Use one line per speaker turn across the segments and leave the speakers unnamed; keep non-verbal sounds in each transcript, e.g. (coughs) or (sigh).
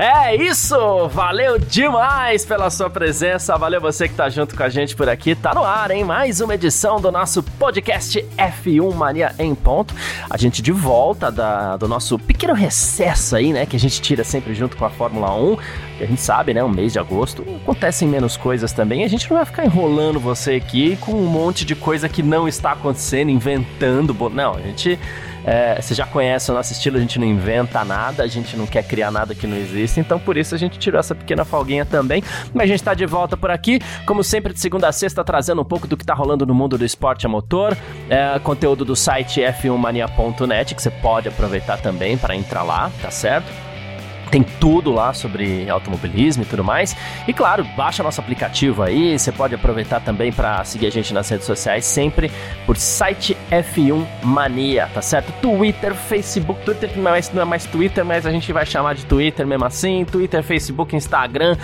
É isso! Valeu demais pela sua presença, valeu você que tá junto com a gente por aqui. Tá no ar, hein? Mais uma edição do nosso podcast F1 Mania em ponto. A gente de volta da, do nosso pequeno recesso aí, né? Que a gente tira sempre junto com a Fórmula 1. Que a gente sabe, né? O mês de agosto acontecem menos coisas também. A gente não vai ficar enrolando você aqui com um monte de coisa que não está acontecendo, inventando. Não, a gente é, você já conhece o nosso estilo, a gente não inventa nada, a gente não quer criar nada que não existe, então por isso a gente tirou essa pequena folguinha também. Mas a gente está de volta por aqui, como sempre, de segunda a sexta, trazendo um pouco do que está rolando no mundo do esporte a motor, é, conteúdo do site f1mania.net, que você pode aproveitar também para entrar lá, tá certo? Tem tudo lá sobre automobilismo e tudo mais. E claro, baixa nosso aplicativo aí. Você pode aproveitar também para seguir a gente nas redes sociais, sempre por site F1 Mania, tá certo? Twitter, Facebook, Twitter é, mais, não é mais Twitter, mas a gente vai chamar de Twitter mesmo assim. Twitter, Facebook, Instagram,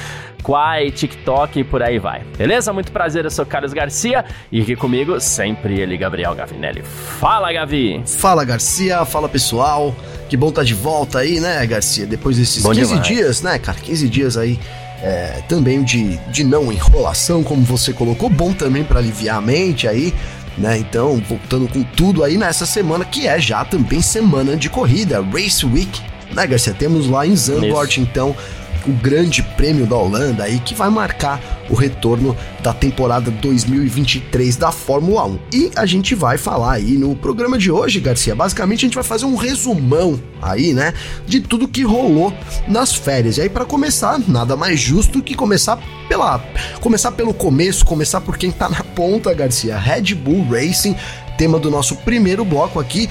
Quai, TikTok e por aí vai. Beleza? Muito prazer, eu sou Carlos Garcia e aqui comigo sempre ele, Gabriel Gavinelli. Fala, Gavi!
Fala, Garcia, fala pessoal. Que bom estar tá de volta aí, né, Garcia? Depois desses
bom
15
demais.
dias, né, cara? 15 dias aí é, também de, de não enrolação, como você colocou. Bom também para aliviar a mente aí, né? Então, voltando com tudo aí nessa semana, que é já também semana de corrida, Race Week, né, Garcia? Temos lá em Zandvoort, então o Grande Prêmio da Holanda aí que vai marcar o retorno da temporada 2023 da Fórmula 1. E a gente vai falar aí no programa de hoje, Garcia. Basicamente a gente vai fazer um resumão aí, né, de tudo que rolou nas férias. E aí para começar, nada mais justo que começar pela começar pelo começo, começar por quem tá na ponta, Garcia. Red Bull Racing, tema do nosso primeiro bloco aqui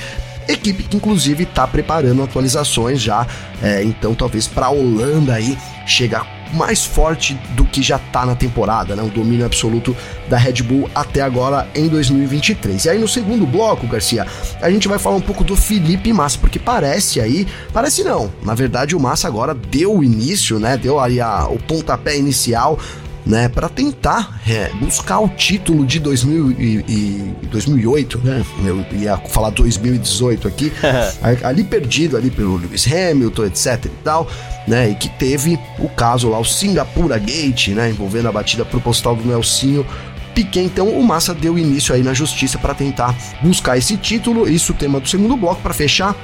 equipe que inclusive está preparando atualizações já, é, então talvez para a Holanda aí chegar mais forte do que já tá na temporada, né? O domínio absoluto da Red Bull até agora em 2023. E aí no segundo bloco, Garcia, a gente vai falar um pouco do Felipe Massa, porque parece aí, parece não, na verdade o Massa agora deu o início, né? Deu aí a, o pontapé inicial né, para tentar é, buscar o título de 2000 e, e 2008, né? Eu ia falar 2018 aqui, (laughs) ali perdido ali pelo Lewis Hamilton, etc e tal, né? E que teve o caso lá, o Singapura Gate, né, envolvendo a batida proposital do Nelsinho Piquet, então o Massa deu início aí na justiça para tentar buscar esse título. Isso o tema do segundo bloco para fechar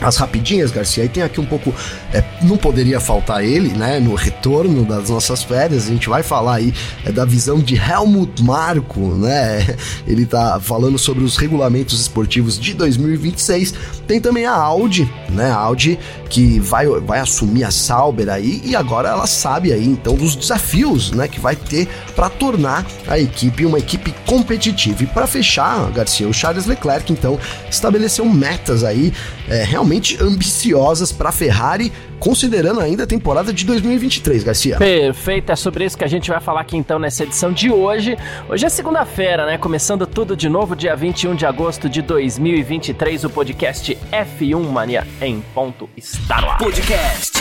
as rapidinhas, Garcia, e tem aqui um pouco, é, não poderia faltar ele, né, no retorno das nossas férias, a gente vai falar aí é, da visão de Helmut Marko, né, (laughs) ele tá falando sobre os regulamentos esportivos de 2026, tem também a Audi, né, a Audi que vai, vai assumir a Sauber aí, e agora ela sabe aí, então, dos desafios, né, que vai ter para tornar a equipe uma equipe competitiva, e para fechar, Garcia, o Charles Leclerc, então, estabeleceu metas aí, é, realmente ambiciosas para a Ferrari, considerando ainda a temporada de 2023, Garcia.
Perfeito, é sobre isso que a gente vai falar aqui então nessa edição de hoje. Hoje é segunda-feira, né? Começando tudo de novo, dia 21 de agosto de 2023, o podcast F1 Mania em ponto está no ar.
Podcast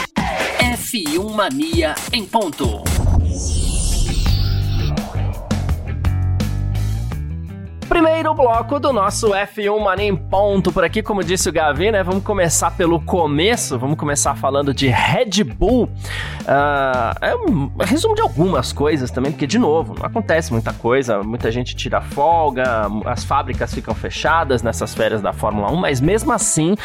F1 Mania em ponto.
Primeiro bloco do nosso F1 Mania em ponto por aqui, como disse o Gavi, né? Vamos começar pelo começo, vamos começar falando de Red Bull. Uh, é um resumo de algumas coisas também, porque, de novo, não acontece muita coisa, muita gente tira folga, as fábricas ficam fechadas nessas férias da Fórmula 1, mas mesmo assim,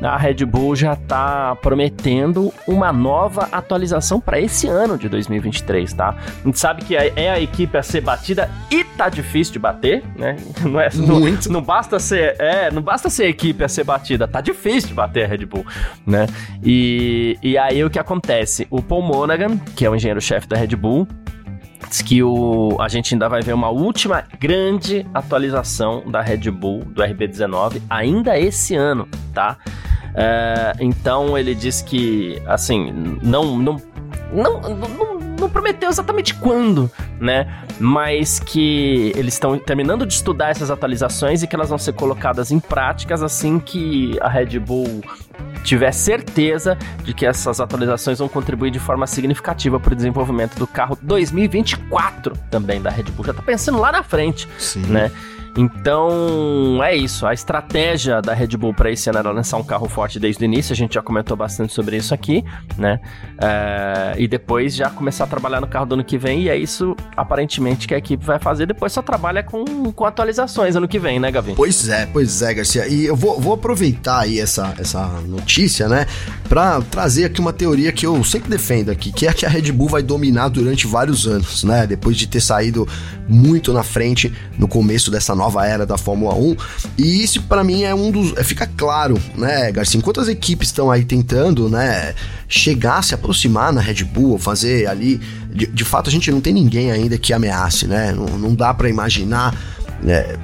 a Red Bull já tá prometendo uma nova atualização para esse ano de 2023, tá? A gente sabe que é a equipe a ser batida e tá difícil de bater, né? (laughs) Não, é, não, não, basta ser, é, não basta ser equipe a ser batida, tá difícil de bater a Red Bull, né? E, e aí o que acontece? O Paul Monaghan, que é o engenheiro-chefe da Red Bull, diz que o, a gente ainda vai ver uma última grande atualização da Red Bull, do RB19, ainda esse ano, tá? É, então ele diz que, assim, não, não, não, não, não prometeu exatamente quando, né? Mas que eles estão terminando de estudar essas atualizações e que elas vão ser colocadas em práticas assim que a Red Bull tiver certeza de que essas atualizações vão contribuir de forma significativa para o desenvolvimento do carro 2024 também da Red Bull. Já tá pensando lá na frente, Sim. né? Então, é isso. A estratégia da Red Bull para esse ano era lançar um carro forte desde o início. A gente já comentou bastante sobre isso aqui, né? É, e depois já começar a trabalhar no carro do ano que vem. E é isso, aparentemente, que a equipe vai fazer. Depois só trabalha com, com atualizações ano que vem, né, Gavi?
Pois é, pois é, Garcia. E eu vou, vou aproveitar aí essa, essa notícia, né? Para trazer aqui uma teoria que eu sempre defendo aqui, que é que a Red Bull vai dominar durante vários anos, né? Depois de ter saído muito na frente no começo dessa nova era da Fórmula 1. E isso para mim é um dos, é, fica claro, né, Garcia, enquanto as equipes estão aí tentando, né, chegar, se aproximar na Red Bull, fazer ali, de, de fato a gente não tem ninguém ainda que ameace, né? Não, não dá para imaginar né,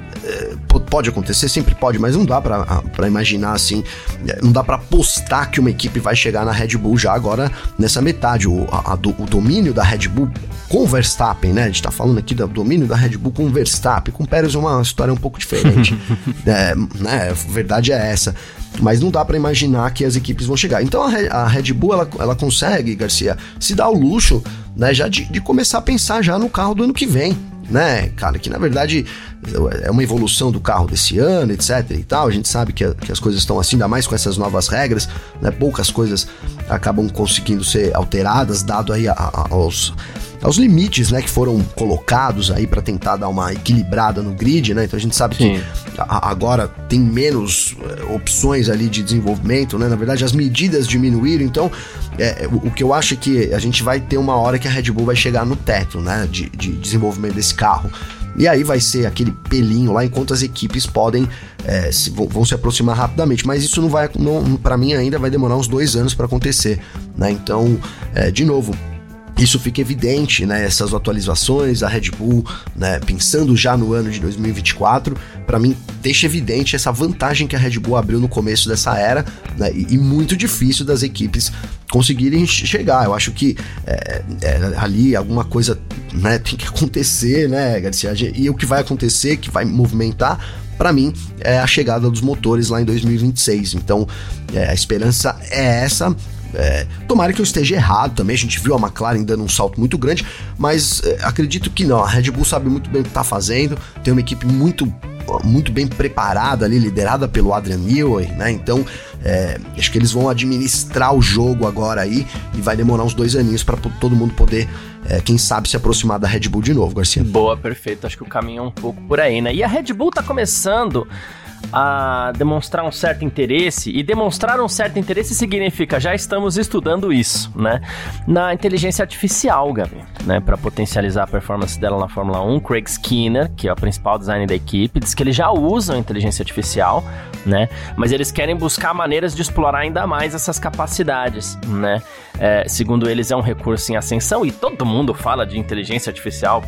pode acontecer, sempre pode, mas não dá para imaginar assim, é, não dá para apostar que uma equipe vai chegar na Red Bull já agora nessa metade. O, a, o domínio da Red Bull com Verstappen, né? A gente tá falando aqui do domínio da Red Bull com Verstappen, com Pérez é uma história um pouco diferente. (laughs) é, né? A verdade é essa. Mas não dá para imaginar que as equipes vão chegar. Então a, Red Bull ela, ela consegue, Garcia, se dar o luxo, né, já de, de começar a pensar já no carro do ano que vem né, cara, que na verdade é uma evolução do carro desse ano, etc e tal. A gente sabe que, que as coisas estão assim, ainda mais com essas novas regras, né? Poucas coisas acabam conseguindo ser alteradas, dado aí a, a, aos aos limites, né, que foram colocados aí para tentar dar uma equilibrada no grid, né? Então a gente sabe Sim. que a, agora tem menos é, opções ali de desenvolvimento, né? Na verdade, as medidas diminuíram, então é, o, o, que eu acho é que a gente vai ter uma hora que a Red Bull vai chegar no teto, né, de, de desenvolvimento desse carro. E aí vai ser aquele pelinho lá enquanto as equipes podem é, se, vão, vão, se aproximar rapidamente. Mas isso não vai, não, para mim ainda vai demorar uns dois anos para acontecer, né? Então, é, de novo, isso fica evidente, né? Essas atualizações, a Red Bull, né? Pensando já no ano de 2024, para mim deixa evidente essa vantagem que a Red Bull abriu no começo dessa era, né? E, e muito difícil das equipes conseguirem chegar. Eu acho que é, é, ali alguma coisa, né? Tem que acontecer, né, Garcia? E o que vai acontecer, que vai movimentar para mim, é a chegada dos motores lá em 2026. Então, é, a esperança é essa. É, tomara que eu esteja errado também. A gente viu a McLaren dando um salto muito grande, mas é, acredito que não. A Red Bull sabe muito bem o que está fazendo, tem uma equipe muito muito bem preparada ali, liderada pelo Adrian Newey, né? Então, é, acho que eles vão administrar o jogo agora aí e vai demorar uns dois aninhos para todo mundo poder, é, quem sabe, se aproximar da Red Bull de novo, Garcia.
Boa, perfeito. Acho que o caminho é um pouco por aí, né? E a Red Bull tá começando a demonstrar um certo interesse, e demonstrar um certo interesse significa já estamos estudando isso, né? Na inteligência artificial, Gabi, né? Para potencializar a performance dela na Fórmula 1, Craig Skinner, que é o principal designer da equipe, diz que eles já usam inteligência artificial, né? Mas eles querem buscar maneiras de explorar ainda mais essas capacidades, né? É, segundo eles, é um recurso em ascensão e todo mundo fala de inteligência artificial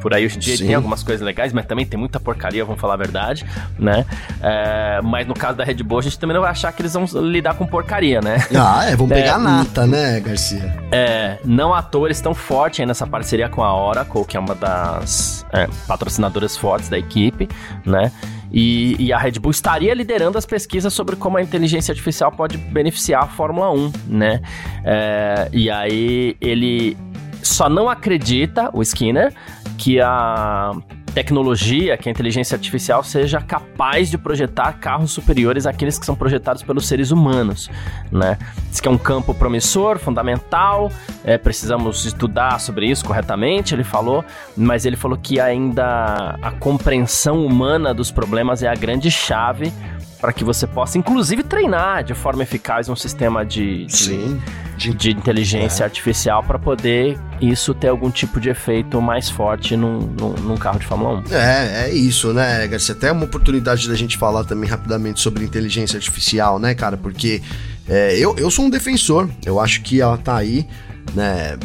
por aí hoje em dia Sim. tem algumas coisas legais, mas também tem muita porcaria, vamos falar a verdade, né? É, mas no caso da Red Bull, a gente também não vai achar que eles vão lidar com porcaria, né? (laughs)
Ah, é, vão pegar é, nata, né, Garcia?
É, não à toa eles estão fortes aí nessa parceria com a Oracle, que é uma das é, patrocinadoras fortes da equipe, né? E, e, a Red Bull estaria liderando as pesquisas sobre como a inteligência artificial pode beneficiar a Fórmula 1, né? É, e aí ele só não acredita, o Skinner, que a tecnologia, que a inteligência artificial seja capaz de projetar carros superiores àqueles que são projetados pelos seres humanos, né? Diz que é um campo promissor, fundamental, é, precisamos estudar sobre isso corretamente, ele falou, mas ele falou que ainda a compreensão humana dos problemas é a grande chave para que você possa, inclusive, treinar de forma eficaz um sistema de, de, de, de inteligência é. artificial para poder isso ter algum tipo de efeito mais forte num, num, num, carro de Fórmula 1.
É, é isso, né, Garcia? Até uma oportunidade da gente falar também rapidamente sobre inteligência artificial, né, cara? Porque é, eu, eu sou um defensor, eu acho que ela tá aí, né,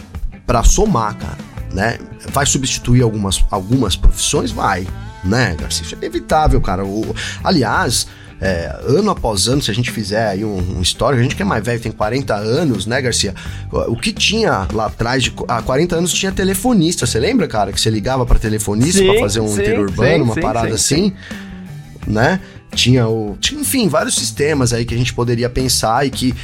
para somar, cara, né? Vai substituir algumas, algumas profissões? Vai né, Garcia? Isso é inevitável, cara. O, aliás, é, ano após ano, se a gente fizer aí um, um histórico, a gente que é mais velho, tem 40 anos, né, Garcia? O que tinha lá atrás, de, há 40 anos, tinha telefonista. Você lembra, cara, que você ligava para telefonista para fazer um sim, interurbano, sim, uma sim, parada assim? Né? Tinha o. Tinha, enfim, vários sistemas aí que a gente poderia pensar e que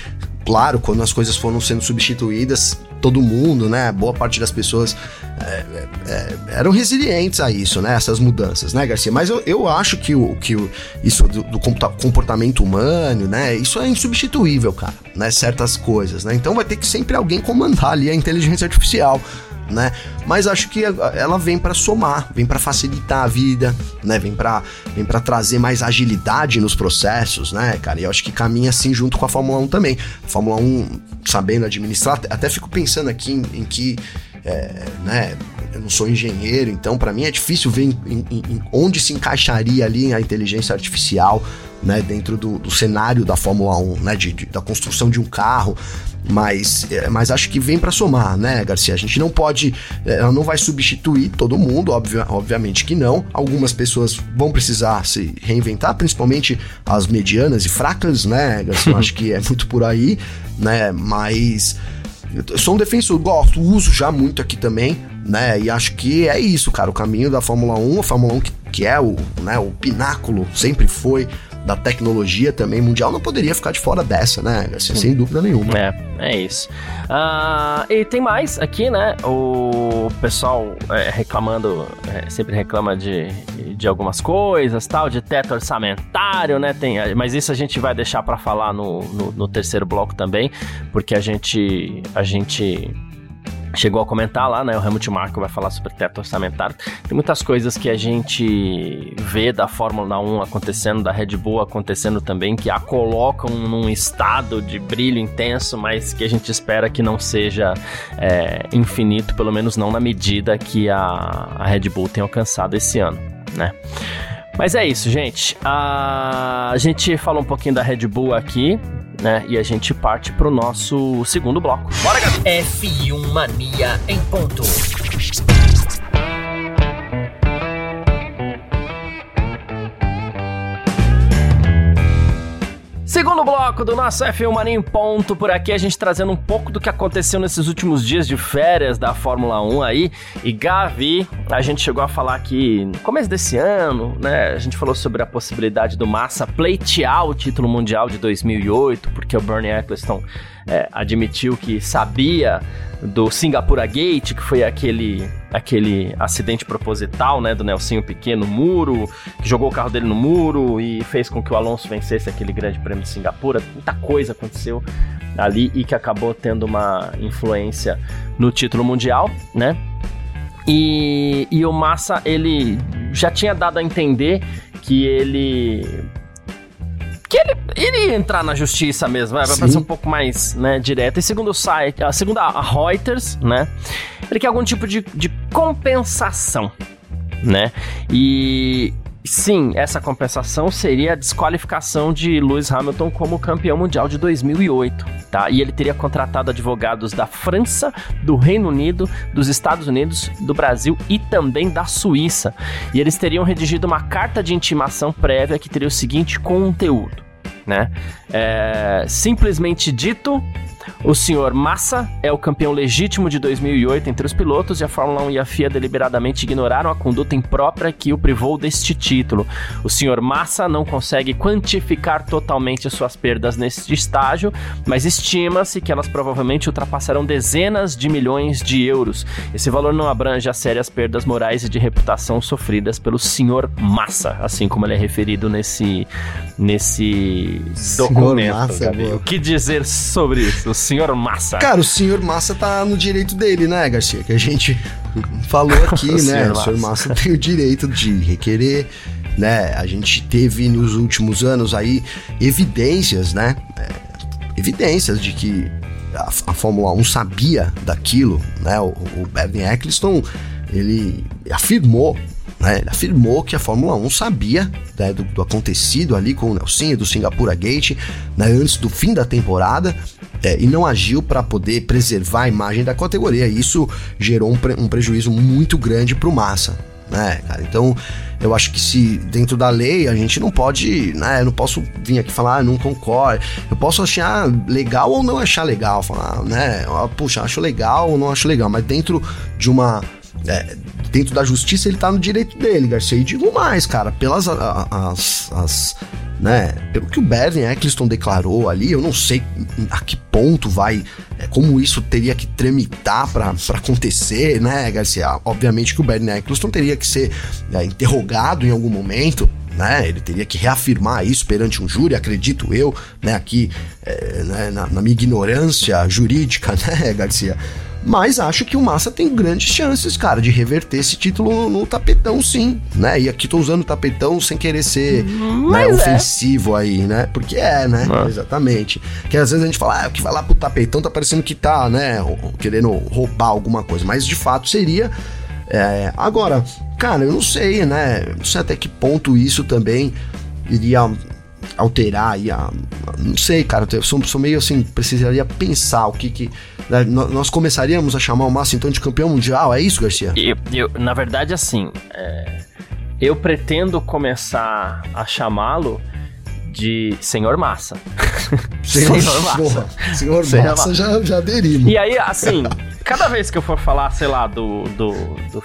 claro, quando as coisas foram sendo substituídas, todo mundo, né, boa parte das pessoas é, é, é, eram resilientes a isso, né, essas mudanças, né, Garcia? Mas eu, eu acho que, o, que o, isso do, do comportamento humano, né, isso é insubstituível, cara, né, certas coisas, né? Então vai ter que sempre alguém comandar ali a inteligência artificial né? Mas acho que ela vem para somar, vem para facilitar a vida, né? Vem para vem para trazer mais agilidade nos processos, né, cara? E eu acho que caminha assim junto com a Fórmula 1 também. A Fórmula 1 sabendo administrar, até fico pensando aqui em, em que é, né, eu não sou engenheiro, então para mim é difícil ver em, em, onde se encaixaria ali a inteligência artificial, né, dentro do, do cenário da Fórmula 1, né, de, de, da construção de um carro, mas, é, mas acho que vem para somar, né, Garcia? A gente não pode, é, ela não vai substituir todo mundo, obvia, obviamente que não. Algumas pessoas vão precisar se reinventar, principalmente as medianas e fracas, né, Garcia? Acho que é muito por aí, né, mas eu sou um defensor, gosto, uso já muito aqui também, né? E acho que é isso, cara. O caminho da Fórmula 1, a Fórmula 1 que, que é o, né, o pináculo, sempre foi da tecnologia também mundial, não poderia ficar de fora dessa, né? Assim, sem dúvida nenhuma.
É, é isso. Uh, e tem mais aqui, né? O pessoal é, reclamando, é, sempre reclama de, de algumas coisas, tal, de teto orçamentário, né? Tem, mas isso a gente vai deixar para falar no, no, no terceiro bloco também, porque a gente, a gente chegou a comentar lá, né? O Helmut Marko vai falar sobre teto orçamentário. Tem muitas coisas que a gente vê da Fórmula 1 acontecendo, da Red Bull acontecendo também, que a colocam num estado de brilho intenso, mas que a gente espera que não seja é, infinito, pelo menos não na medida que a, a Red Bull tem alcançado esse ano, né? Mas é isso, gente. A gente falou um pouquinho da Red Bull aqui, né? E a gente parte pro nosso segundo bloco.
Bora, Gabi! F1 Mania em ponto.
Bloco do nosso F1 Mania ponto por aqui, a gente trazendo um pouco do que aconteceu nesses últimos dias de férias da Fórmula 1 aí. E Gavi, a gente chegou a falar aqui no começo desse ano, né? A gente falou sobre a possibilidade do Massa pleitear o título mundial de 2008, porque o Bernie Eccleston é, admitiu que sabia do Singapura Gate, que foi aquele aquele acidente proposital, né, do Nelsinho Pequeno, muro, que jogou o carro dele no muro e fez com que o Alonso vencesse aquele grande prêmio de Singapura. Muita coisa aconteceu ali e que acabou tendo uma influência no título mundial, né? E, e o Massa, ele já tinha dado a entender que ele que ele iria entrar na justiça mesmo, vai, vai ser um pouco mais né, direto. E segundo o site, a segunda a Reuters, né, ele quer algum tipo de, de compensação, né? E sim, essa compensação seria a desqualificação de Lewis Hamilton como campeão mundial de 2008, tá? E ele teria contratado advogados da França, do Reino Unido, dos Estados Unidos, do Brasil e também da Suíça. E eles teriam redigido uma carta de intimação prévia que teria o seguinte conteúdo, né? É, simplesmente dito, o senhor Massa é o campeão legítimo de 2008 entre os pilotos e a Fórmula 1 e a FIA deliberadamente ignoraram a conduta imprópria que o privou deste título. O senhor Massa não consegue quantificar totalmente suas perdas neste estágio, mas estima-se que elas provavelmente ultrapassarão dezenas de milhões de euros. Esse valor não abrange as sérias perdas morais e de reputação sofridas pelo senhor Massa, assim como ele é referido nesse, nesse documento. Massa, o que dizer sobre isso? Senhor Massa.
Cara, o senhor Massa tá no direito dele, né, Garcia? Que a gente falou (laughs) aqui, o né? O senhor Massa tem o direito de requerer, né? A gente teve nos últimos anos aí evidências, né? É, evidências de que a, a, Fórmula 1 sabia daquilo, né? O, o Bernie Eccleston, ele afirmou né, ele afirmou que a Fórmula 1 sabia né, do, do, acontecido ali com o Nelson do Singapura Gate né, antes do fim da temporada é, e não agiu para poder preservar a imagem da categoria. Isso gerou um, pre um prejuízo muito grande para o Massa. né, cara? Então, eu acho que se dentro da lei a gente não pode, né? Eu não posso vir aqui falar, ah, não concordo. Eu posso achar legal ou não achar legal, falar, né? Puxa, acho legal ou não acho legal, mas dentro de uma é, dentro da justiça ele tá no direito dele, Garcia. E digo mais, cara, pelas as, as né, pelo que o Bernie Eccleston declarou ali, eu não sei a que ponto vai, é, como isso teria que tramitar para acontecer, né, Garcia? Obviamente que o Bernie Eccleston teria que ser é, interrogado em algum momento, né? Ele teria que reafirmar isso perante um júri, acredito eu, né? Aqui, é, né, na, na minha ignorância jurídica, (laughs) né, Garcia? Mas acho que o Massa tem grandes chances, cara, de reverter esse título no, tapetão, sim, né? E aqui tô usando o tapetão sem querer ser né, é. ofensivo é. aí, né? Porque é, né? Ah. Exatamente. Que às vezes a gente fala, ah, o que vai lá pro tapetão tá parecendo que tá, né, querendo roubar alguma coisa. Mas de fato seria. É, agora, cara, eu não sei, né? Não sei até que ponto isso também iria alterar aí a, não sei, cara, eu sou, sou, meio assim, precisaria pensar o que que né, nós começaríamos a chamar o Massa então de campeão mundial, é isso, Garcia?
Eu, eu na verdade, assim, é, eu pretendo começar a chamá-lo de Senhor Massa. (laughs)
Senhor, Senhor Massa. Porra, Senhor, Senhor Massa, Massa já, já aderimos.
E aí, assim, cada vez que eu for falar, sei lá, do, do, do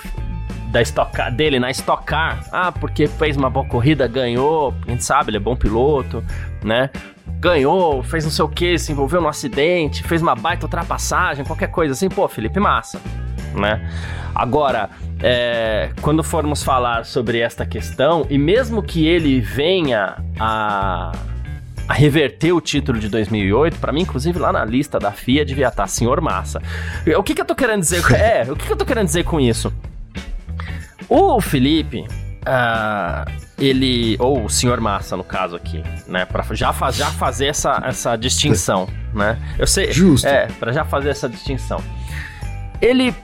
da Stock dele na Stock Car. Ah, porque fez uma boa corrida, ganhou, a gente sabe, ele é bom piloto, né? Ganhou, fez não sei o que, se envolveu num acidente, fez uma baita ultrapassagem, qualquer coisa assim, pô, Felipe Massa, né? Agora, é, quando formos falar sobre esta questão, e mesmo que ele venha a a reverter o título de 2008, para mim, inclusive, lá na lista da FIA devia estar Senhor Massa. O que, que eu tô querendo dizer? (laughs) É, o que, que eu tô querendo dizer com isso? O Felipe, uh, ele. Ou o senhor Massa, no caso aqui, né? Pra já, faz, já fazer essa, essa distinção, né? Eu sei.
Justo.
É, pra já fazer essa distinção. Ele.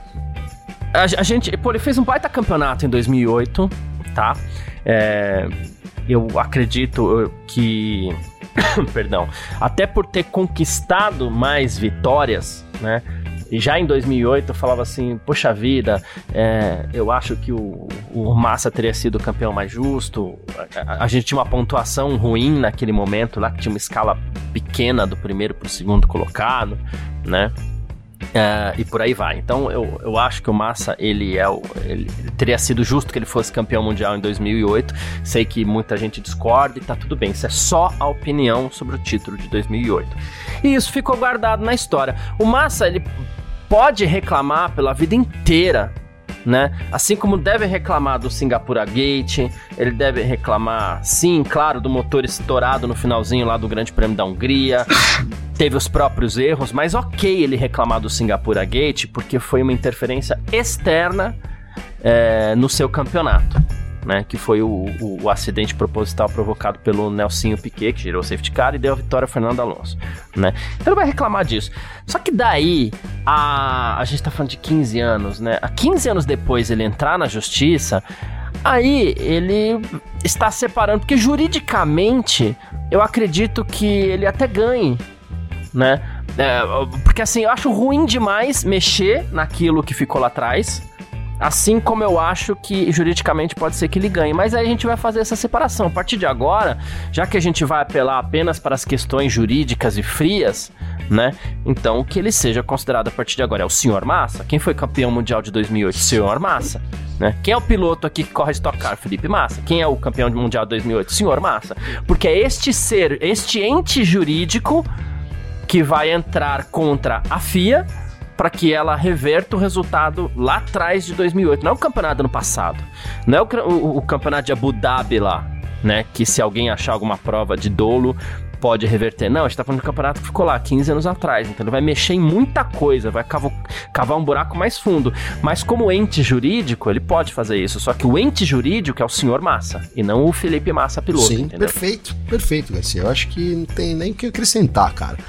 A, a gente. Pô, ele fez um baita campeonato em 2008, tá? É, eu acredito que. (coughs) Perdão. Até por ter conquistado mais vitórias, né? E já em 2008 eu falava assim, poxa vida, é, eu acho que o, o Massa teria sido o campeão mais justo. A, a, gente tinha uma pontuação ruim naquele momento lá, que tinha uma escala pequena do primeiro para o segundo colocado, né? É, e por aí vai. Então eu, eu acho que o Massa ele é o, ele, teria sido justo que ele fosse campeão mundial em 2008. Sei que muita gente discorda e tá tudo bem. Isso é só a opinião sobre o título de 2008. E isso ficou guardado na história. O Massa ele pode reclamar pela vida inteira né? Assim como deve reclamar do Singapura Gate, ele deve reclamar, sim, claro, do motor estourado no finalzinho lá do Grande Prêmio da Hungria. (laughs) Teve os próprios erros, mas ok ele reclamar do Singapura Gate porque foi uma interferência externa é, no seu campeonato né? Que foi o, o, o, acidente proposital provocado pelo Nelsinho Piquet, que gerou o safety car e deu a vitória ao Fernando Alonso, né? Então ele vai reclamar disso. Só que daí, a, a gente tá falando de 15 anos, né? A 15 anos depois ele entrar na justiça, aí ele está separando, porque juridicamente eu acredito que ele até ganhe, né? É, porque assim, eu acho ruim demais mexer naquilo que ficou lá atrás, Assim como eu acho que juridicamente pode ser que ele ganhe. Mas aí a gente vai fazer essa separação. A partir de agora, já que a gente vai apelar apenas para as questões jurídicas e frias, né? Então que ele seja considerado a partir de agora é o senhor Massa. Quem foi campeão mundial de 2008? Senhor Massa. Né? Quem é o piloto aqui que corre Stock Car? Felipe Massa. Quem é o campeão mundial de 2008? Senhor Massa. Porque é este ser, este ente jurídico que vai entrar contra a FIA para que ela reverta o resultado lá atrás de 2008. Não é o campeonato ano passado. Não é o, o, o campeonato de Abu Dhabi lá, né? Que se alguém achar alguma prova de dolo, pode reverter. Não, a gente tá falando do campeonato que ficou lá 15 anos atrás. Então ele vai mexer em muita coisa, vai cavar, cavar um buraco mais fundo. Mas como ente jurídico, ele pode fazer isso. Só que o ente jurídico é o senhor Massa e não o Felipe Massa piloto. Sim,
entendeu? perfeito, perfeito, Garcia. Eu acho que não tem nem o que acrescentar, cara.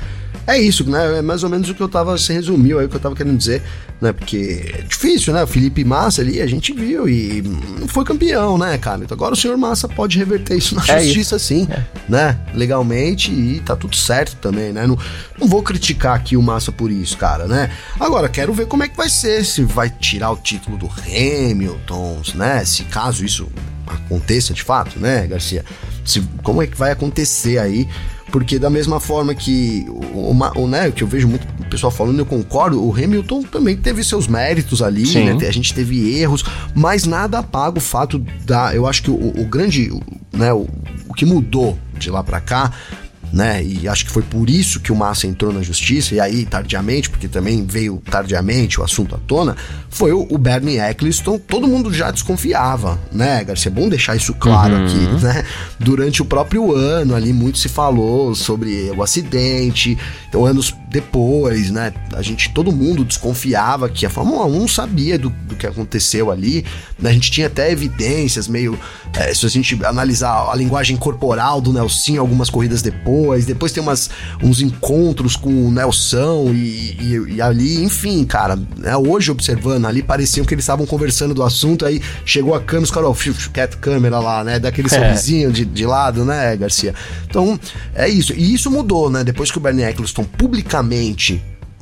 É isso, né? É mais ou menos o que eu tava, se resumiu aí o que eu tava querendo dizer, né? Porque é difícil, né? O Felipe Massa ali, a gente viu e não foi campeão, né, cara? Então agora o senhor Massa pode reverter isso na é justiça, isso. sim, é. né? Legalmente e tá tudo certo também, né? Não, não vou criticar aqui o Massa por isso, cara, né? Agora, quero ver como é que vai ser, se vai tirar o título do Hamilton, né? Se caso isso aconteça de fato, né, Garcia? Se, como é que vai acontecer aí porque da mesma forma que o, o, né, que eu vejo muito pessoal falando, eu concordo, o Hamilton também teve seus méritos ali, né? A gente teve erros, mas nada apaga o fato da. Eu acho que o, o grande. Né, o, o que mudou de lá para cá né? E acho que foi por isso que o Massa entrou na justiça, e aí tardiamente, porque também veio tardiamente o assunto à tona, foi o, Bernie Eccleston. Todo mundo já desconfiava, né, Garcia? É bom deixar isso claro uhum. aqui, né? Durante o próprio ano ali, muito se falou sobre o acidente, então anos depois, né? A gente, todo mundo desconfiava que a Fórmula 1 sabia do, do que aconteceu ali, né? A gente tinha até evidências meio. É, se a gente analisar a linguagem corporal do Nelson algumas corridas depois depois. Tem umas, uns encontros com o Nelson e, e, e ali, enfim, cara. Né, hoje observando ali, pareciam que eles estavam conversando do assunto. Aí chegou a câmera, os caras, cat câmera lá, né? Daquele é. sorrisinho de, de lado, né, Garcia? Então, é isso. E isso mudou, né? Depois que o Bernie Eccleston publicamente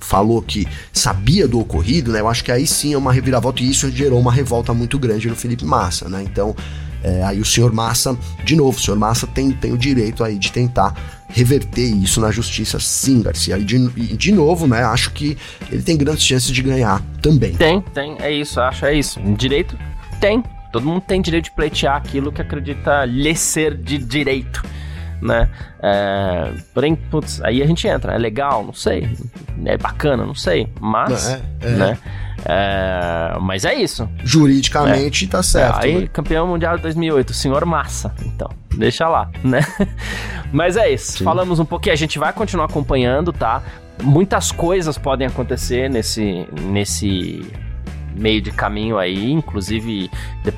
falou que sabia do ocorrido, né? Eu acho que aí sim é uma reviravolta e isso gerou uma revolta muito grande no Felipe Massa, né? Então, é, aí o senhor Massa, de novo, o senhor Massa tem, tem o direito aí de tentar reverter isso na justiça, sim, Garcia. E de, e de novo, né, acho que ele tem grandes chances de ganhar também.
Tem, tem, é isso, acho, é isso. Direito tem. Todo mundo tem direito de pleitear aquilo que acredita lhe ser de direito né? É, porém, putz, aí a gente entra. É legal? Não sei. É bacana? Não sei. Mas, é, é. né? É, mas é isso.
Juridicamente tá certo.
aí, né? campeão mundial de 2008, o senhor Massa. Então, deixa lá, né? (laughs) mas é isso. Sim. Falamos um pouquinho. A gente vai continuar acompanhando, tá? Muitas coisas podem acontecer nesse, nesse meio de caminho aí, inclusive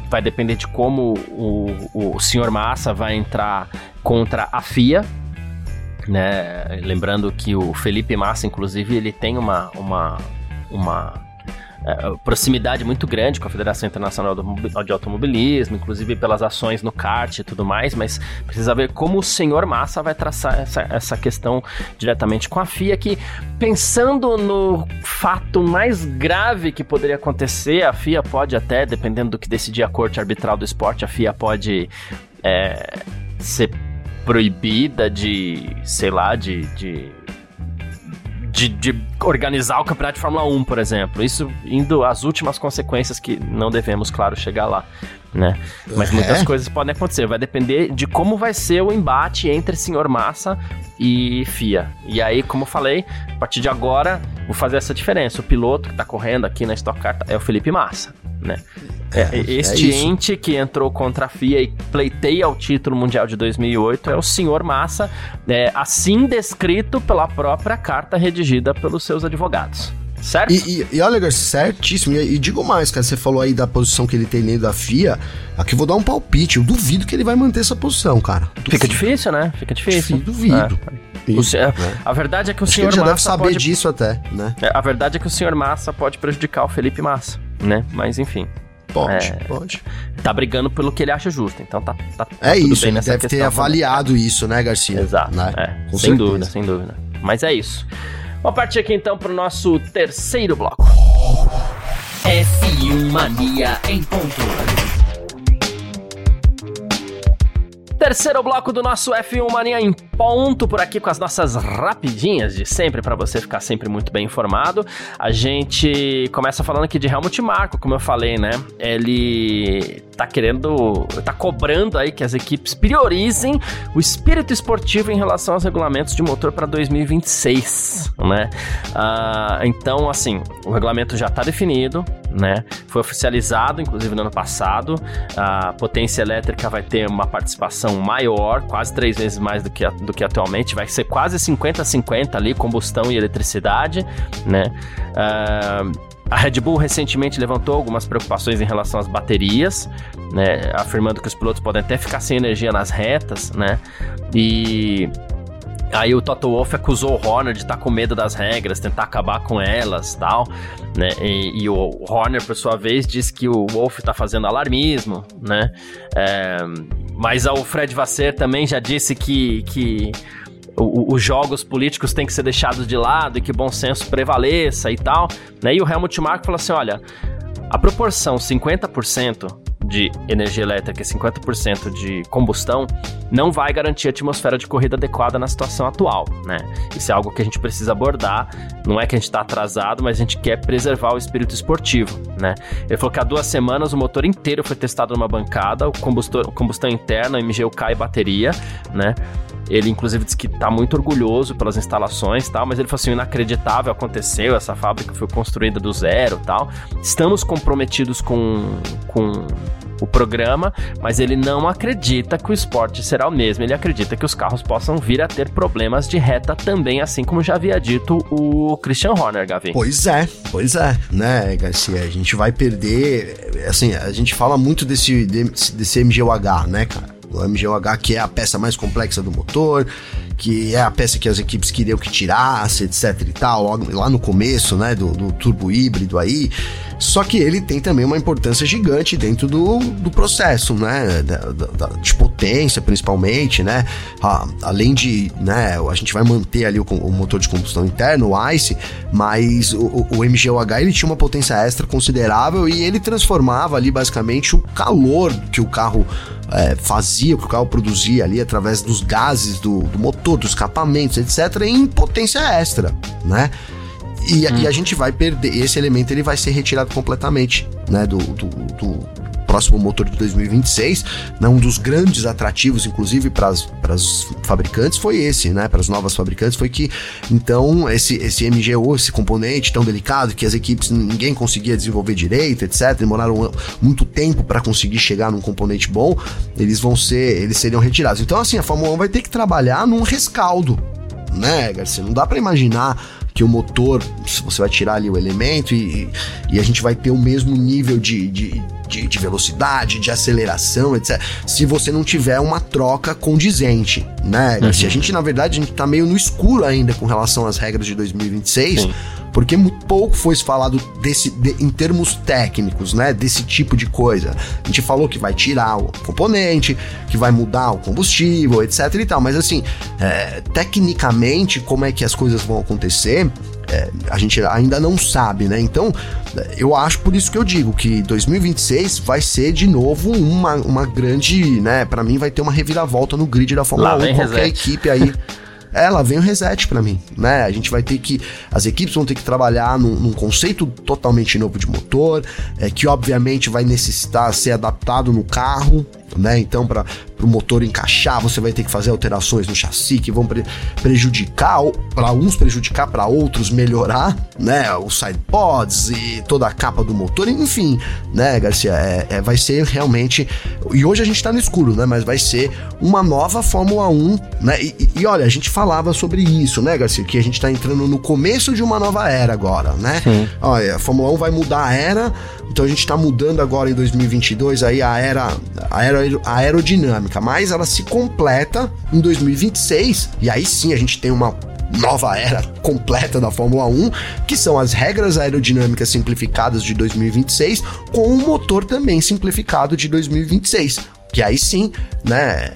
vai depender de como o, o senhor Massa vai entrar contra a FIA, né? Lembrando que o Felipe Massa, inclusive, ele tem uma, uma, uma é, proximidade muito grande com a Federação Internacional de Automobilismo, inclusive pelas ações no kart e tudo mais, mas precisa ver como o senhor Massa vai traçar essa, essa questão diretamente com a FIA, que pensando no fato mais grave que poderia acontecer, a FIA pode até, dependendo do que decidir a Corte Arbitral do Esporte, a FIA pode é, ser proibida de, sei lá, de, de de, de, organizar o campeonato de Fórmula 1, por exemplo. Isso indo às últimas consequências que não devemos, claro, chegar lá, né? Mas é. muitas coisas podem acontecer. Vai depender de como vai ser o embate entre Senhor Massa e FIA. E aí, como eu falei, a partir de agora, vou fazer essa diferença. O piloto que tá correndo aqui na Stock Car é o Felipe Massa, né? É, é, este é ente que entrou contra a FIA e pleiteia o título mundial de 2008 é o senhor Massa, é, assim descrito pela própria carta redigida pelos seus advogados. Certo?
E, e, e olha, certíssimo. E, e, digo mais, cara, você falou aí da posição que ele tem dentro da FIA. Aqui eu vou dar um palpite. Eu duvido que ele vai manter essa posição, cara. Duvido.
Fica difícil, né? Fica difícil.
duvido.
É. O, é. A verdade é que o Acho senhor que ele
já Massa deve saber pode... disso até, né?
É, a verdade é que o senhor Massa pode prejudicar o Felipe Massa, né? Mas enfim.
Pode, é, pode.
Tá brigando pelo que ele acha justo, então tá, tá,
É isso, ele deve ter avaliado isso, né, Garcia?
Exato,
né?
é, sem certeza. dúvida, sem dúvida. Mas é isso. Vamos partir aqui então pro nosso terceiro bloco.
F1 Mania em ponto.
Terceiro bloco do nosso F1 Mania em ponto por aqui com as nossas rapidinhas de sempre para você ficar sempre muito bem informado. A gente começa falando aqui de Helmut Marko, como eu falei, né? Ele tá querendo, tá cobrando aí que as equipes priorizem o espírito esportivo em relação aos regulamentos de motor para 2026, né? Uh, então, assim, o regulamento já tá definido, né? Foi oficializado, inclusive no ano passado. A potência elétrica vai ter uma participação maior, quase três vezes mais do que, do que atualmente. Vai ser quase 50-50 ali, combustão e eletricidade, né? Uh, a Red Bull recentemente levantou algumas preocupações em relação às baterias, né, afirmando que os pilotos podem até ficar sem energia nas retas, né? E Aí o Toto Wolff acusou o Horner de estar tá com medo das regras, tentar acabar com elas tal, né? E, e o Horner, por sua vez, diz que o Wolff está fazendo alarmismo, né? É, mas o Fred Vasser também já disse que, que o, os jogos políticos têm que ser deixados de lado e que bom senso prevaleça e tal, né? E o Helmut Marko falou assim, olha, a proporção 50% de energia elétrica e 50% de combustão não vai garantir a atmosfera de corrida adequada na situação atual, né? Isso é algo que a gente precisa abordar. Não é que a gente está atrasado, mas a gente quer preservar o espírito esportivo, né? Ele falou que há duas semanas o motor inteiro foi testado numa bancada, o combustão, combustão interna, MGUK e bateria, né? Ele, inclusive, disse que está muito orgulhoso pelas instalações tal, mas ele falou assim: inacreditável aconteceu, essa fábrica foi construída do zero tal. Estamos comprometidos com, com o programa, mas ele não acredita que o esporte será o mesmo. Ele acredita que os carros possam vir a ter problemas de reta também, assim como já havia dito o Christian Horner, Gavi.
Pois é, pois é, né, Garcia? A gente vai perder. Assim, a gente fala muito desse, desse MGUH, né, cara? O MGUH que é a peça mais complexa do motor, que é a peça que as equipes queriam que tirasse, etc e tal, lá no começo, né, do, do turbo híbrido aí. Só que ele tem também uma importância gigante dentro do, do processo, né, da, da, de potência principalmente, né, além de, né, a gente vai manter ali o, o, motor de combustão interno, o ICE, mas o, o MGUH ele tinha uma potência extra considerável e ele transformava ali basicamente o calor que o carro é, fazia, que o carro produzia ali através dos gases do, do motor, dos escapamentos, etc., em potência extra, né? E, hum. e, a gente vai perder, esse elemento ele vai ser retirado completamente, né, do, do, do próximo motor de 2026, né, um dos grandes atrativos, inclusive para as fabricantes, foi esse, né? Para as novas fabricantes, foi que então esse, esse MGU, esse componente tão delicado que as equipes ninguém conseguia desenvolver direito, etc., demoraram muito tempo para conseguir chegar num componente bom, eles vão ser, eles seriam retirados. Então, assim, a Fórmula 1 vai ter que trabalhar num rescaldo, né, Garcia? Não dá para imaginar que o motor, você vai tirar ali o elemento e, e a gente vai ter o mesmo nível de, de, de, de, velocidade, de aceleração, etc. Se você não tiver uma troca condizente, né? Uhum. Se a gente, na verdade, a gente tá meio no escuro ainda com relação às regras de 2026. Sim porque muito pouco foi falado desse, de, em termos técnicos, né, desse tipo de coisa. A gente falou que vai tirar o componente, que vai mudar o combustível, etc e tal, mas assim, é, tecnicamente, como é que as coisas vão acontecer, é, a gente ainda não sabe, né? Então, eu acho por isso que eu digo que 2026 vai ser de novo uma, uma grande, né? Para mim vai ter uma reviravolta no grid da Fórmula 1. Qualquer reset. equipe aí (laughs) ela vem o reset para mim, né? A gente vai ter que, as equipes vão ter que trabalhar num, num conceito totalmente novo de motor, é, que obviamente vai necessitar ser adaptado no carro, né? Então, para o motor encaixar, você vai ter que fazer alterações no chassi que vão pre prejudicar, para uns prejudicar, para outros melhorar, né? Os sidepods e toda a capa do motor, enfim, né, Garcia? É, é vai ser realmente. E hoje a gente tá no escuro, né? Mas vai ser uma nova Fórmula 1, né? E, e, olha, a gente falava sobre isso, né, Garcia? Que a gente tá entrando no começo de uma nova era agora, né? Sim. Olha, a Fórmula 1 vai mudar a era, então a gente tá mudando agora em 2022 aí a era, a era aerodinâmica, mas ela se completa em 2026 e aí sim a gente tem uma nova era completa da Fórmula 1, que são as regras aerodinâmicas simplificadas de 2026 com o motor também simplificado de 2026. Que aí sim, né,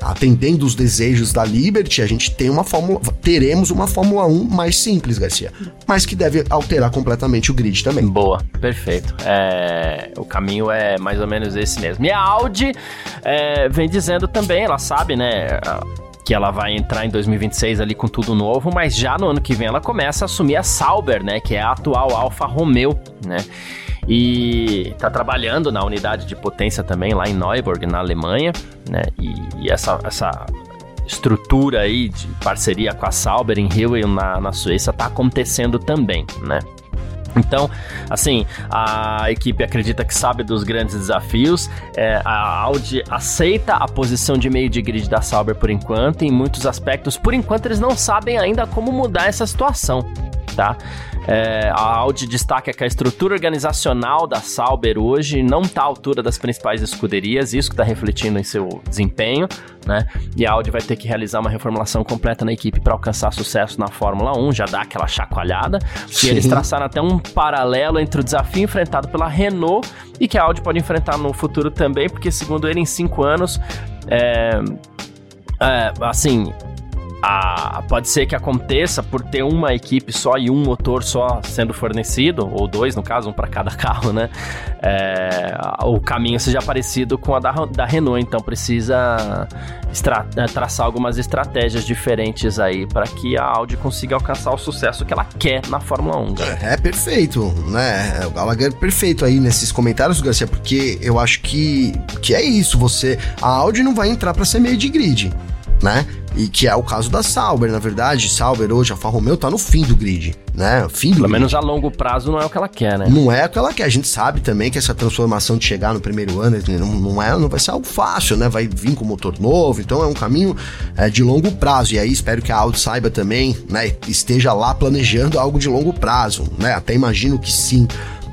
atendendo os desejos da Liberty, a gente tem uma Fórmula, teremos uma Fórmula 1 mais simples, Garcia, mas que deve alterar completamente o grid também.
Boa, perfeito. É, o caminho é mais ou menos esse mesmo. E a Audi é, vem dizendo também, ela sabe, né? que ela vai entrar em 2026 ali com tudo novo, mas já no ano que vem ela começa a assumir a Sauber, né, que é a atual Alfa Romeo, né? E está trabalhando na unidade de potência também lá em Neuburg, na Alemanha, né? E, e essa, essa estrutura aí de parceria com a Sauber em Rio na, na Suíça está acontecendo também, né? Então, assim, a equipe acredita que sabe dos grandes desafios. É, a Audi aceita a posição de meio de grid da Sauber por enquanto, em muitos aspectos. Por enquanto, eles não sabem ainda como mudar essa situação. Tá? É, a Audi destaca que a estrutura organizacional da Sauber hoje não está à altura das principais escuderias, isso que está refletindo em seu desempenho, né? E a Audi vai ter que realizar uma reformulação completa na equipe para alcançar sucesso na Fórmula 1, já dá aquela chacoalhada. Sim. E eles traçaram até um paralelo entre o desafio enfrentado pela Renault e que a Audi pode enfrentar no futuro também, porque segundo ele, em cinco anos, é, é, assim, a, pode ser que aconteça por ter uma equipe só e um motor só sendo fornecido, ou dois no caso, um para cada (laughs) carro, né? É, o caminho seja parecido com a da, da Renault, então precisa extra, é, traçar algumas estratégias diferentes aí para que a Audi consiga alcançar o sucesso que ela quer na Fórmula 1.
É, é perfeito, né? O Gallagher é perfeito aí nesses comentários, Garcia, porque eu acho que, que é isso, você a Audi não vai entrar para ser meio de grid né? E que é o caso da Sauber, na verdade. Sauber hoje, a Alfa Romeo tá no fim do grid, né? Fim do
Pelo
grid.
menos a longo prazo não é o que ela quer, né?
Não é o que ela quer. A gente sabe também que essa transformação de chegar no primeiro ano não, não, é, não vai ser algo fácil, né? Vai vir com motor novo, então é um caminho é, de longo prazo. E aí espero que a Audi saiba também, né? Esteja lá planejando algo de longo prazo, né? Até imagino que sim.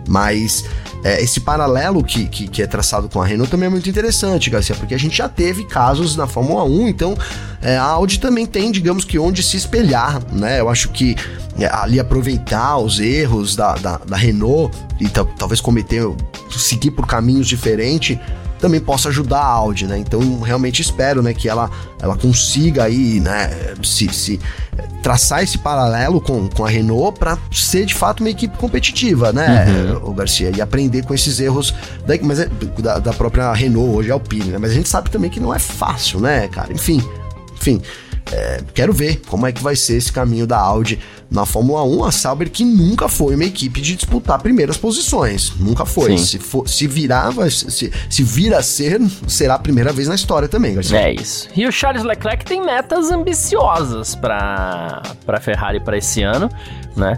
Mas é, esse paralelo que, que, que, é traçado com a Renault também é muito interessante, Garcia, porque a gente já teve casos na Fórmula 1, então é, a Audi também tem, digamos que, onde se espelhar, né? Eu acho que é, ali aproveitar os erros da, da, da Renault e talvez cometer, seguir por caminhos diferentes também possa ajudar a Audi, né? Então realmente espero, né, que ela, ela consiga aí, né, se, se traçar esse paralelo com, com a Renault para ser de fato uma equipe competitiva, né, uhum. o Garcia, e aprender com esses erros da, mas é, da, da própria Renault hoje Alpine, né? Mas a gente sabe também que não é fácil, né, cara? Enfim, enfim, é, quero ver como é que vai ser esse caminho da Audi na Fórmula 1, a Sauber que nunca foi uma equipe de disputar primeiras posições. Nunca foi. Se, for, se virar, vai, se, se vir a ser, será a primeira vez na história também, Garcia.
É isso. E o Charles Leclerc tem metas ambiciosas para a Ferrari para esse ano, né?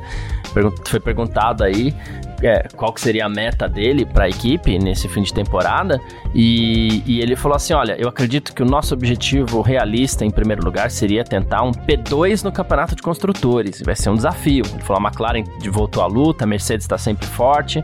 Foi perguntado aí é, qual que seria a meta dele para a equipe nesse fim de temporada e, e, ele falou assim, olha, eu acredito que o nosso objetivo realista em primeiro lugar seria tentar um P2 no campeonato de construtores, vai ser um desafio. Ele falou, a McLaren voltou à luta, a Mercedes está sempre forte.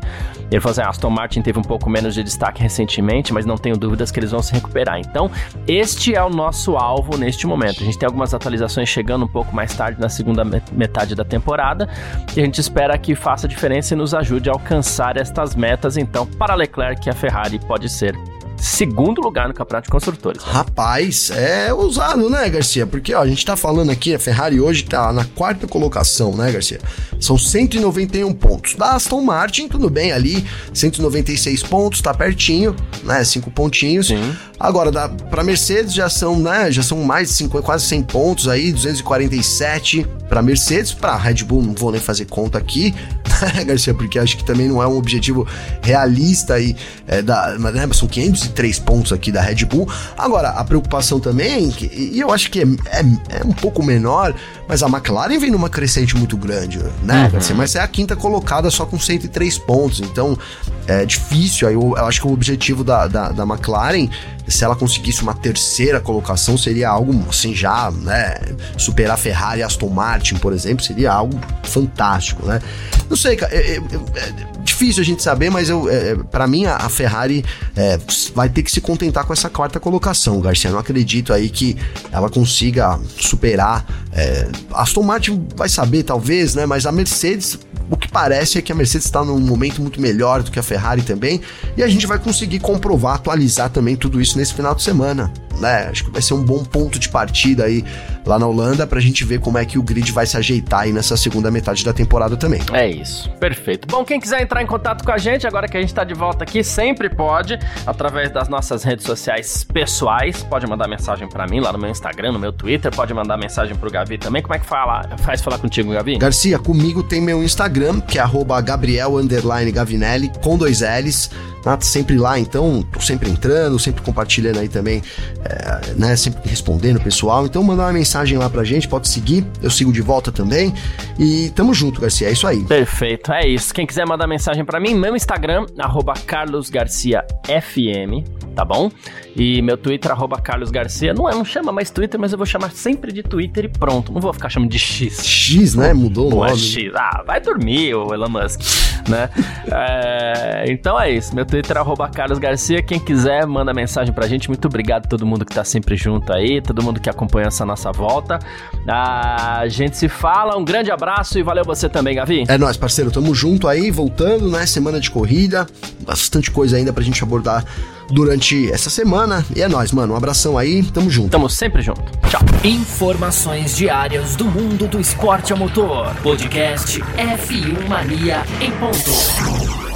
Ele falou assim, a Aston Martin teve um pouco menos de destaque recentemente, mas não tenho dúvidas que eles vão se recuperar. Então, este é o nosso alvo neste momento. A gente tem algumas atualizações chegando um pouco mais tarde na segunda metade da temporada e a gente espera que faça diferença e nos ajude a alcançar estas metas. Então, para Leclerc, a Ferrari pode ser segundo lugar no Campeonato de Construtores.
Né? Rapaz, é ousado, né, Garcia? Porque ó, a gente tá falando aqui, a Ferrari hoje tá na quarta colocação, né, Garcia? São 191 pontos. Da Aston Martin, tudo bem ali, 196 pontos, tá pertinho, né? Cinco pontinhos. Sim. Agora, da, pra Mercedes já são, né, já são mais de 50, quase 100 pontos aí, 247 para Mercedes, para Red Bull não vou nem fazer conta aqui, (laughs) né, Garcia, porque acho que também não é um objetivo realista aí, é, da, né, são 503 pontos aqui da Red Bull. Agora, a preocupação também, que, e eu acho que é, é, é, um pouco menor, mas a McLaren vem numa crescente muito grande, né, uhum. Garcia? Mas é a quinta colocada só com 103 pontos, então é difícil. Aí eu, eu acho que o objetivo da, da, da McLaren se ela conseguisse uma terceira colocação, seria algo assim já, né? Superar Ferrari e Aston Martin, por exemplo, seria algo fantástico, né? Não sei, cara. É, é, é difícil a gente saber, mas eu, é, é para mim a, Ferrari é, vai ter que se contentar com essa quarta colocação, Garcia. Não acredito aí que ela consiga superar. É, Aston Martin vai saber, talvez, né? Mas a Mercedes o que parece é que a Mercedes está num momento muito melhor do que a Ferrari também, e a gente vai conseguir comprovar, atualizar também tudo isso nesse final de semana. Né? Acho que vai ser um bom ponto de partida aí lá na Holanda para a gente ver como é que o grid vai se ajeitar aí nessa segunda metade da temporada também.
É isso, perfeito. Bom, quem quiser entrar em contato com a gente, agora que a gente está de volta aqui, sempre pode, através das nossas redes sociais pessoais, pode mandar mensagem para mim lá no meu Instagram, no meu Twitter, pode mandar mensagem pro Gavi também. Como é que fala, faz falar contigo, Gavi?
Garcia, comigo tem meu Instagram, que é Gabriel Gavinelli, com dois L's. Tá sempre lá, então, tô sempre entrando, sempre compartilhando aí também, é, né? Sempre respondendo o pessoal. Então, mandar uma mensagem lá pra gente, pode seguir, eu sigo de volta também. E tamo junto, Garcia, é isso aí.
Perfeito, é isso. Quem quiser mandar mensagem para mim, meu Instagram, carlosgarciafm tá bom? E meu Twitter, arroba Carlos Garcia, não, é, não chama mais Twitter, mas eu vou chamar sempre de Twitter e pronto. Não vou ficar chamando de X.
X, né? Mudou o
Não
nome.
é X. Ah, vai dormir, o Elon Musk, né? (laughs) É, então é isso. Meu Twitter é arroba Carlos Garcia. Quem quiser, manda mensagem pra gente. Muito obrigado a todo mundo que tá sempre junto aí, todo mundo que acompanha essa nossa volta. A gente se fala, um grande abraço e valeu você também, Gavi.
É nóis, parceiro. Tamo junto aí, voltando, né? Semana de corrida. Bastante coisa ainda pra gente abordar durante essa semana. E é nóis, mano. Um abração aí. Tamo junto.
Tamo sempre junto. Tchau.
Informações diárias do mundo do esporte a motor. Podcast F1 Mania em ponto.